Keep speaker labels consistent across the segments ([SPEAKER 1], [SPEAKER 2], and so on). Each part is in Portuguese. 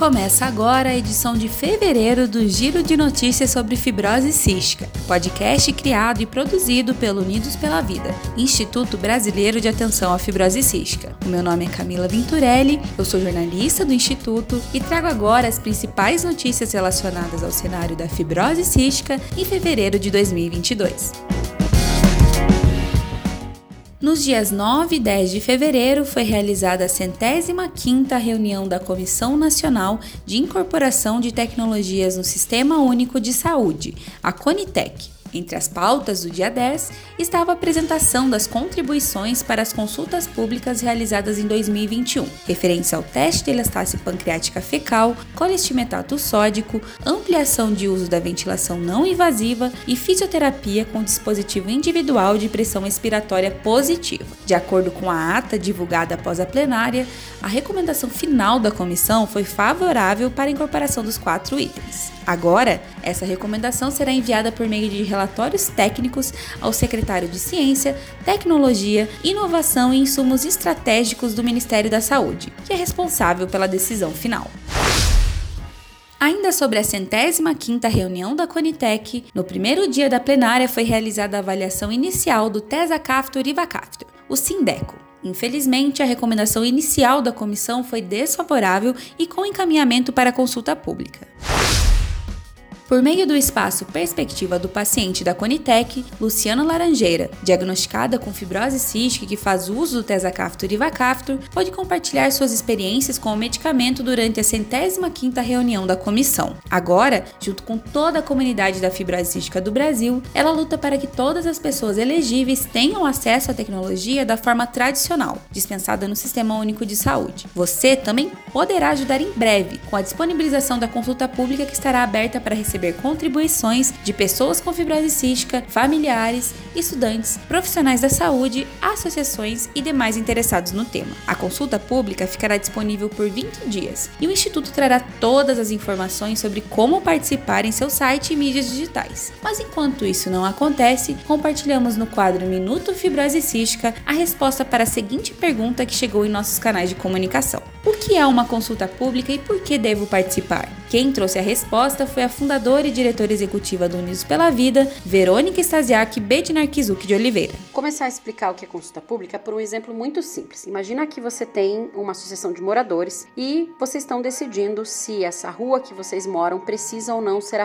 [SPEAKER 1] Começa agora a edição de fevereiro do Giro de Notícias sobre Fibrose Cística, podcast criado e produzido pelo Unidos pela Vida, Instituto Brasileiro de Atenção à Fibrose Cística. O meu nome é Camila Venturelli, eu sou jornalista do Instituto e trago agora as principais notícias relacionadas ao cenário da fibrose cística em fevereiro de 2022. Nos dias 9 e 10 de fevereiro foi realizada a centésima quinta reunião da Comissão Nacional de Incorporação de Tecnologias no Sistema Único de Saúde, a CONITEC. Entre as pautas do dia 10 estava a apresentação das contribuições para as consultas públicas realizadas em 2021, referentes ao teste de elastácia pancreática fecal, colistimetato sódico, ampliação de uso da ventilação não invasiva e fisioterapia com dispositivo individual de pressão expiratória positiva. De acordo com a ata divulgada após a plenária, a recomendação final da comissão foi favorável para a incorporação dos quatro itens. Agora, essa recomendação será enviada por meio de relatórios técnicos ao secretário de Ciência, Tecnologia, Inovação e Insumos Estratégicos do Ministério da Saúde, que é responsável pela decisão final. Ainda sobre a centésima quinta reunião da Conitec, no primeiro dia da plenária foi realizada a avaliação inicial do Tesacaftor e Vacaftor, o Sindeco. Infelizmente, a recomendação inicial da comissão foi desfavorável e com encaminhamento para consulta pública. Por meio do espaço Perspectiva do Paciente da Conitec, Luciana Laranjeira, diagnosticada com fibrose cística que faz uso do Tesacaftor e Vacaftor, pode compartilhar suas experiências com o medicamento durante a centésima quinta reunião da comissão. Agora, junto com toda a comunidade da fibrose cística do Brasil, ela luta para que todas as pessoas elegíveis tenham acesso à tecnologia da forma tradicional, dispensada no Sistema Único de Saúde. Você também poderá ajudar em breve com a disponibilização da consulta pública que estará aberta para receber receber contribuições de pessoas com fibrose cística, familiares, estudantes, profissionais da saúde, associações e demais interessados no tema. A consulta pública ficará disponível por 20 dias e o Instituto trará todas as informações sobre como participar em seu site e mídias digitais. Mas enquanto isso não acontece, compartilhamos no quadro Minuto Fibrose Cística a resposta para a seguinte pergunta que chegou em nossos canais de comunicação: O que é uma consulta pública e por que devo participar? Quem trouxe a resposta foi a fundadora e diretora executiva do Unidos pela Vida, Verônica Stasiak Bednar Kizuki de Oliveira.
[SPEAKER 2] Começar a explicar o que é consulta pública por um exemplo muito simples. Imagina que você tem uma associação de moradores e vocês estão decidindo se essa rua que vocês moram precisa ou não ser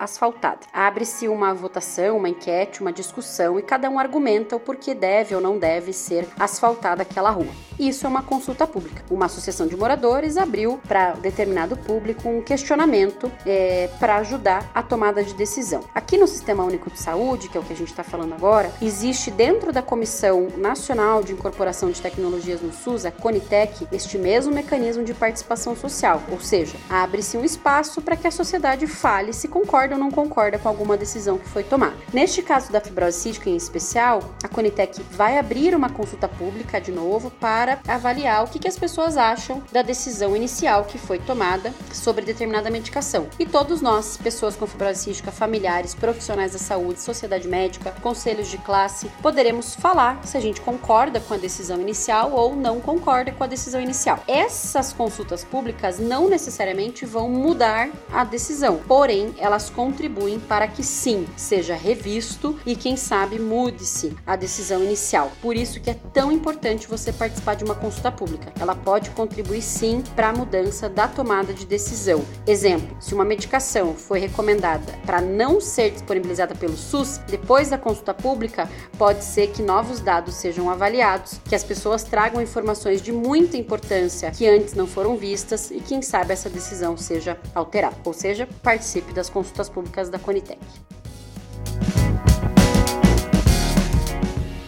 [SPEAKER 2] asfaltada. Abre-se uma votação, uma enquete, uma discussão e cada um argumenta o porquê deve ou não deve ser asfaltada aquela rua. Isso é uma consulta pública. Uma associação de moradores abriu para determinado público um questionamento é, para ajudar a tomada de decisão. Aqui no Sistema Único de Saúde, que é o que a gente está falando agora, existe dentro da Comissão Nacional de Incorporação de Tecnologias no SUS, a Conitec, este mesmo mecanismo de participação social, ou seja, abre-se um espaço para que a sociedade fale se concorda ou não concorda com alguma decisão que foi tomada. Neste caso da fibrose cística em especial, a Conitec vai abrir uma consulta pública de novo para para avaliar o que, que as pessoas acham da decisão inicial que foi tomada sobre determinada medicação. E todos nós, pessoas com fibrose cística, familiares, profissionais da saúde, sociedade médica, conselhos de classe, poderemos falar se a gente concorda com a decisão inicial ou não concorda com a decisão inicial. Essas consultas públicas não necessariamente vão mudar a decisão, porém elas contribuem para que sim seja revisto e quem sabe mude-se a decisão inicial. Por isso que é tão importante você participar de uma consulta pública. Ela pode contribuir sim para a mudança da tomada de decisão. Exemplo: se uma medicação foi recomendada para não ser disponibilizada pelo SUS, depois da consulta pública, pode ser que novos dados sejam avaliados, que as pessoas tragam informações de muita importância que antes não foram vistas e quem sabe essa decisão seja alterada. Ou seja, participe das consultas públicas da Conitec.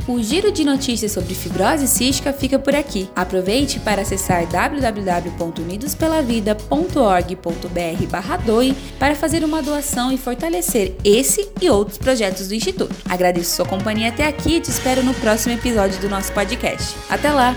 [SPEAKER 1] O giro de notícias sobre fibrose cística fica por aqui. Aproveite para acessar www.unidospelavida.org.br/doe para fazer uma doação e fortalecer esse e outros projetos do instituto. Agradeço sua companhia até aqui e te espero no próximo episódio do nosso podcast. Até lá.